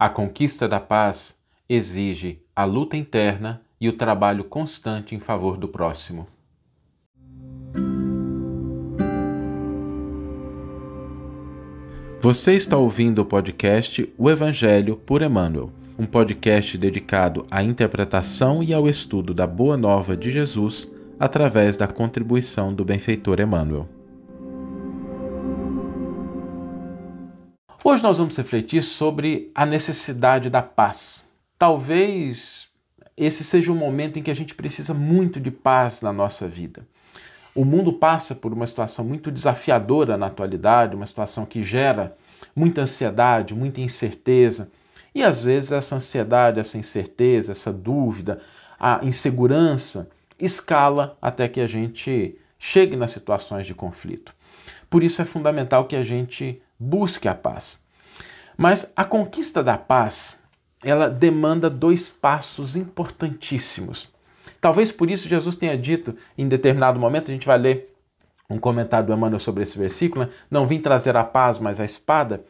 A conquista da paz exige a luta interna e o trabalho constante em favor do próximo. Você está ouvindo o podcast O Evangelho por Emmanuel, um podcast dedicado à interpretação e ao estudo da Boa Nova de Jesus através da contribuição do benfeitor Emmanuel. Hoje nós vamos refletir sobre a necessidade da paz. Talvez esse seja um momento em que a gente precisa muito de paz na nossa vida. O mundo passa por uma situação muito desafiadora na atualidade, uma situação que gera muita ansiedade, muita incerteza. E às vezes essa ansiedade, essa incerteza, essa dúvida, a insegurança escala até que a gente chegue nas situações de conflito. Por isso é fundamental que a gente busque a paz. Mas a conquista da paz, ela demanda dois passos importantíssimos. Talvez por isso Jesus tenha dito em determinado momento, a gente vai ler um comentário do Emmanuel sobre esse versículo, né? não vim trazer a paz, mas a espada,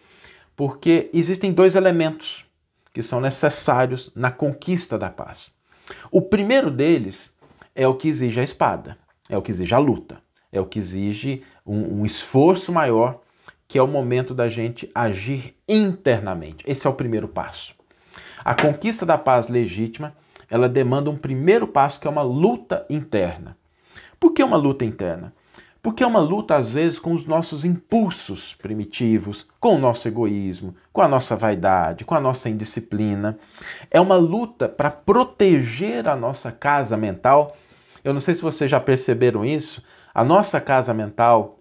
porque existem dois elementos que são necessários na conquista da paz. O primeiro deles é o que exige a espada, é o que exige a luta, é o que exige um, um esforço maior que é o momento da gente agir internamente. Esse é o primeiro passo. A conquista da paz legítima, ela demanda um primeiro passo que é uma luta interna. Por que uma luta interna? Porque é uma luta, às vezes, com os nossos impulsos primitivos, com o nosso egoísmo, com a nossa vaidade, com a nossa indisciplina. É uma luta para proteger a nossa casa mental. Eu não sei se vocês já perceberam isso. A nossa casa mental,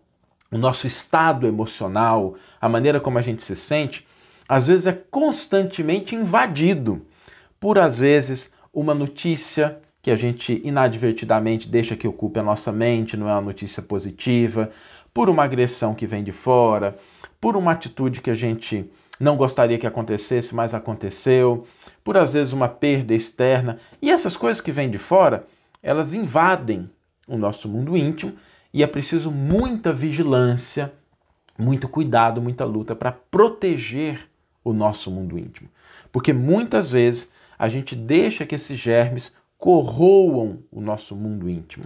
o nosso estado emocional, a maneira como a gente se sente, às vezes é constantemente invadido por, às vezes, uma notícia que a gente inadvertidamente deixa que ocupe a nossa mente, não é uma notícia positiva, por uma agressão que vem de fora, por uma atitude que a gente não gostaria que acontecesse, mas aconteceu, por às vezes uma perda externa. E essas coisas que vêm de fora, elas invadem o nosso mundo íntimo e é preciso muita vigilância, muito cuidado, muita luta para proteger o nosso mundo íntimo. Porque muitas vezes a gente deixa que esses germes corroam o nosso mundo íntimo,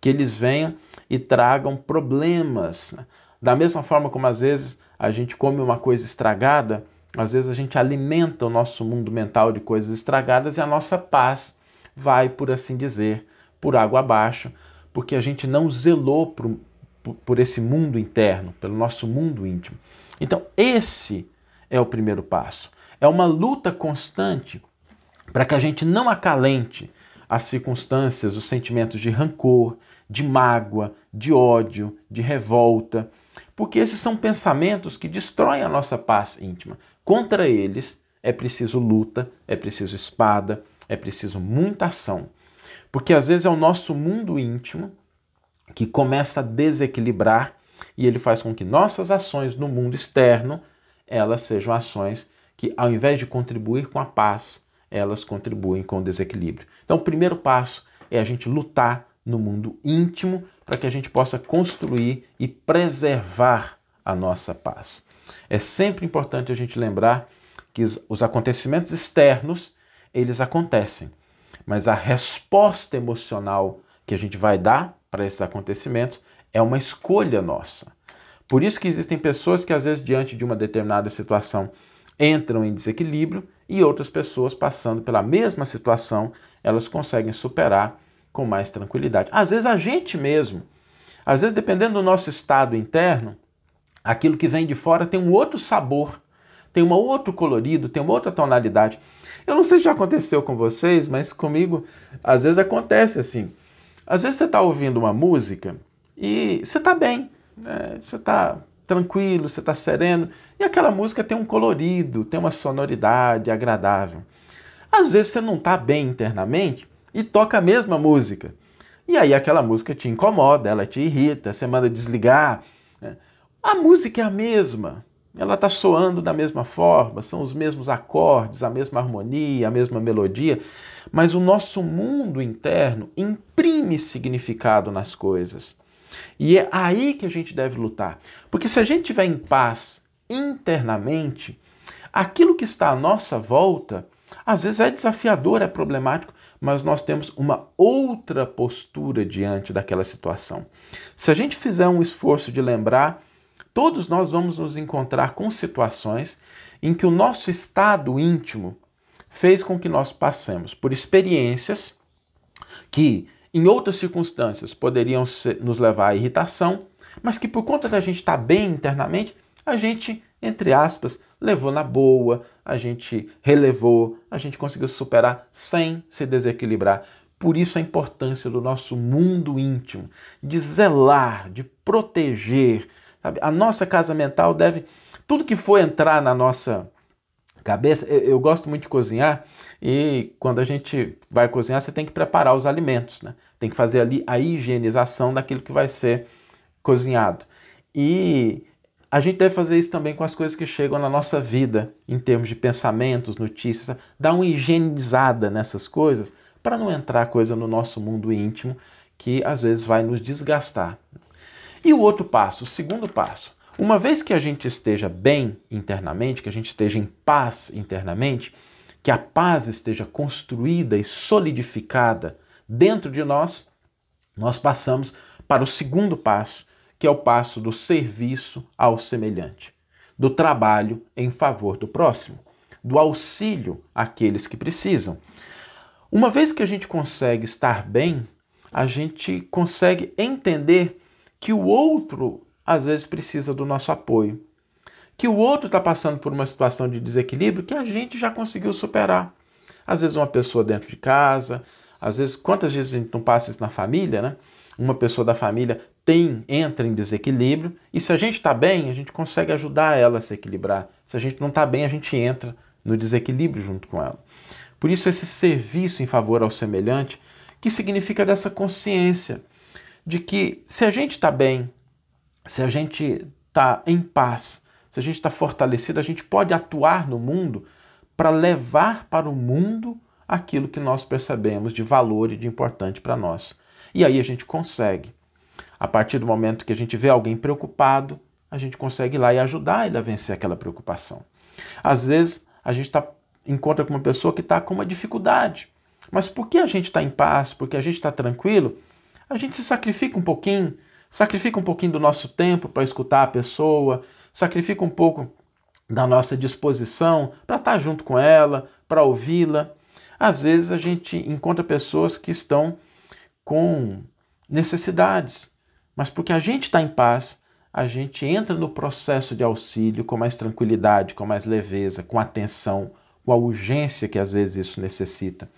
que eles venham e tragam problemas. Da mesma forma como às vezes a gente come uma coisa estragada, às vezes a gente alimenta o nosso mundo mental de coisas estragadas e a nossa paz vai, por assim dizer, por água abaixo, porque a gente não zelou por, por esse mundo interno, pelo nosso mundo íntimo. Então, esse é o primeiro passo. É uma luta constante para que a gente não acalente as circunstâncias, os sentimentos de rancor, de mágoa, de ódio, de revolta, porque esses são pensamentos que destroem a nossa paz íntima. Contra eles é preciso luta, é preciso espada, é preciso muita ação. Porque às vezes é o nosso mundo íntimo que começa a desequilibrar e ele faz com que nossas ações no mundo externo, elas sejam ações que ao invés de contribuir com a paz, elas contribuem com o desequilíbrio. Então, o primeiro passo é a gente lutar no mundo íntimo para que a gente possa construir e preservar a nossa paz. É sempre importante a gente lembrar que os acontecimentos externos, eles acontecem, mas a resposta emocional que a gente vai dar para esses acontecimentos é uma escolha nossa. Por isso que existem pessoas que às vezes diante de uma determinada situação entram em desequilíbrio e outras pessoas passando pela mesma situação, elas conseguem superar com mais tranquilidade. Às vezes a gente mesmo, às vezes dependendo do nosso estado interno, aquilo que vem de fora tem um outro sabor, tem um outro colorido, tem uma outra tonalidade. Eu não sei se já aconteceu com vocês, mas comigo às vezes acontece assim. Às vezes você está ouvindo uma música e você está bem, né? você está tranquilo, você está sereno, e aquela música tem um colorido, tem uma sonoridade agradável. Às vezes você não está bem internamente e toca a mesma música. E aí aquela música te incomoda, ela te irrita, você manda desligar. Né? A música é a mesma, ela está soando da mesma forma, são os mesmos acordes, a mesma harmonia, a mesma melodia, mas o nosso mundo interno imprime significado nas coisas. E é aí que a gente deve lutar. Porque se a gente estiver em paz internamente, Aquilo que está à nossa volta, às vezes é desafiador, é problemático, mas nós temos uma outra postura diante daquela situação. Se a gente fizer um esforço de lembrar, todos nós vamos nos encontrar com situações em que o nosso estado íntimo fez com que nós passemos por experiências que, em outras circunstâncias, poderiam ser, nos levar à irritação, mas que, por conta da gente estar bem internamente, a gente, entre aspas, levou na boa, a gente relevou, a gente conseguiu superar sem se desequilibrar. Por isso a importância do nosso mundo íntimo, de zelar, de proteger. Sabe? A nossa casa mental deve. Tudo que for entrar na nossa cabeça. Eu, eu, gosto muito de cozinhar e quando a gente vai cozinhar, você tem que preparar os alimentos, né? Tem que fazer ali a higienização daquilo que vai ser cozinhado. E a gente deve fazer isso também com as coisas que chegam na nossa vida, em termos de pensamentos, notícias, dar uma higienizada nessas coisas para não entrar coisa no nosso mundo íntimo que às vezes vai nos desgastar. E o outro passo, o segundo passo, uma vez que a gente esteja bem internamente, que a gente esteja em paz internamente, que a paz esteja construída e solidificada dentro de nós, nós passamos para o segundo passo, que é o passo do serviço ao semelhante, do trabalho em favor do próximo, do auxílio àqueles que precisam. Uma vez que a gente consegue estar bem, a gente consegue entender que o outro às vezes precisa do nosso apoio, que o outro está passando por uma situação de desequilíbrio que a gente já conseguiu superar. Às vezes uma pessoa dentro de casa, às vezes quantas vezes a gente não passa isso na família, né? Uma pessoa da família tem entra em desequilíbrio e se a gente está bem, a gente consegue ajudar ela a se equilibrar. Se a gente não está bem, a gente entra no desequilíbrio junto com ela. Por isso esse serviço em favor ao semelhante, que significa dessa consciência de que se a gente está bem, se a gente está em paz, se a gente está fortalecido, a gente pode atuar no mundo para levar para o mundo aquilo que nós percebemos de valor e de importante para nós. E aí a gente consegue a partir do momento que a gente vê alguém preocupado, a gente consegue ir lá e ajudar ele a vencer aquela preocupação. Às vezes, a gente tá, encontra com uma pessoa que está com uma dificuldade. Mas porque a gente está em paz, porque a gente está tranquilo, a gente se sacrifica um pouquinho, sacrifica um pouquinho do nosso tempo para escutar a pessoa, sacrifica um pouco da nossa disposição para estar tá junto com ela, para ouvi-la. Às vezes a gente encontra pessoas que estão com necessidades, mas porque a gente está em paz, a gente entra no processo de auxílio com mais tranquilidade, com mais leveza, com atenção, com a urgência que às vezes isso necessita.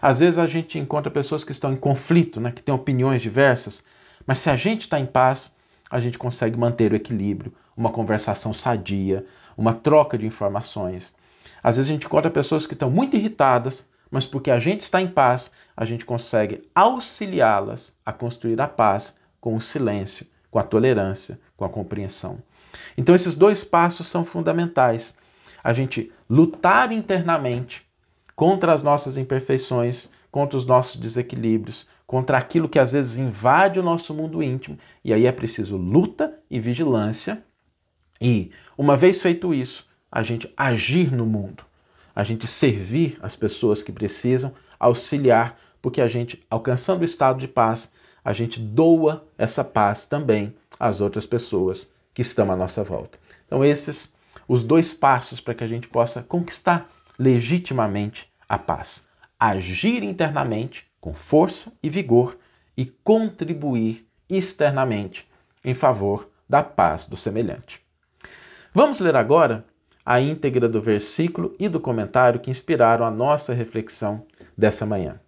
Às vezes a gente encontra pessoas que estão em conflito, né, que têm opiniões diversas, mas se a gente está em paz, a gente consegue manter o equilíbrio, uma conversação sadia, uma troca de informações. Às vezes a gente encontra pessoas que estão muito irritadas, mas porque a gente está em paz, a gente consegue auxiliá-las a construir a paz com o silêncio, com a tolerância, com a compreensão. Então, esses dois passos são fundamentais. A gente lutar internamente contra as nossas imperfeições, contra os nossos desequilíbrios, contra aquilo que às vezes invade o nosso mundo íntimo. E aí é preciso luta e vigilância. E, uma vez feito isso, a gente agir no mundo, a gente servir as pessoas que precisam, auxiliar, porque a gente, alcançando o estado de paz, a gente doa essa paz também às outras pessoas que estão à nossa volta. Então, esses os dois passos para que a gente possa conquistar legitimamente a paz. Agir internamente com força e vigor e contribuir externamente em favor da paz do semelhante. Vamos ler agora a íntegra do versículo e do comentário que inspiraram a nossa reflexão dessa manhã.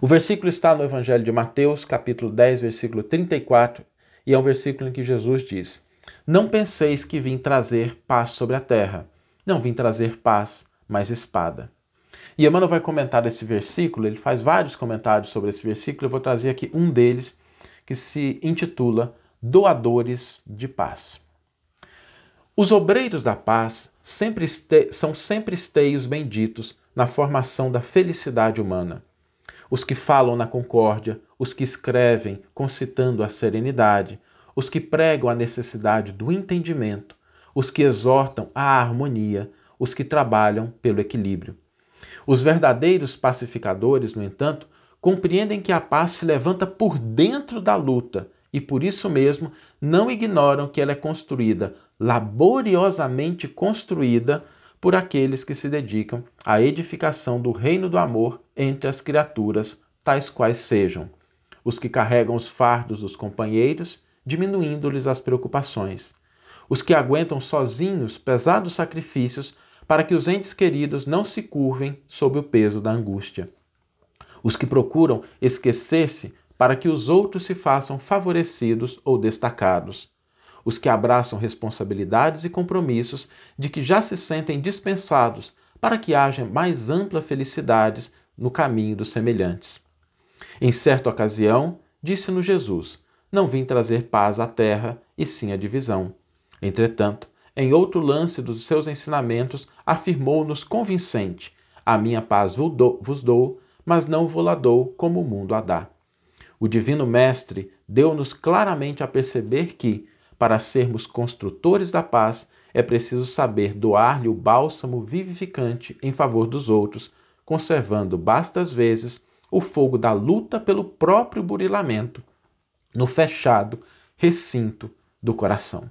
O versículo está no Evangelho de Mateus, capítulo 10, versículo 34, e é um versículo em que Jesus diz: Não penseis que vim trazer paz sobre a terra. Não vim trazer paz, mas espada. E Emmanuel vai comentar esse versículo, ele faz vários comentários sobre esse versículo, eu vou trazer aqui um deles, que se intitula Doadores de Paz. Os obreiros da paz sempre são sempre esteios benditos na formação da felicidade humana os que falam na concórdia, os que escrevem concitando a serenidade, os que pregam a necessidade do entendimento, os que exortam a harmonia, os que trabalham pelo equilíbrio. Os verdadeiros pacificadores, no entanto, compreendem que a paz se levanta por dentro da luta e por isso mesmo não ignoram que ela é construída, laboriosamente construída, por aqueles que se dedicam à edificação do reino do amor entre as criaturas, tais quais sejam os que carregam os fardos dos companheiros, diminuindo-lhes as preocupações, os que aguentam sozinhos pesados sacrifícios para que os entes queridos não se curvem sob o peso da angústia, os que procuram esquecer-se para que os outros se façam favorecidos ou destacados, os que abraçam responsabilidades e compromissos de que já se sentem dispensados para que haja mais ampla felicidade no caminho dos semelhantes. Em certa ocasião, disse-nos Jesus: Não vim trazer paz à terra, e sim a divisão. Entretanto, em outro lance dos seus ensinamentos, afirmou-nos convincente: A minha paz vos dou, mas não vou-la dou como o mundo a dá. O Divino Mestre deu-nos claramente a perceber que, para sermos construtores da paz, é preciso saber doar-lhe o bálsamo vivificante em favor dos outros, conservando bastas vezes o fogo da luta pelo próprio burilamento no fechado recinto do coração.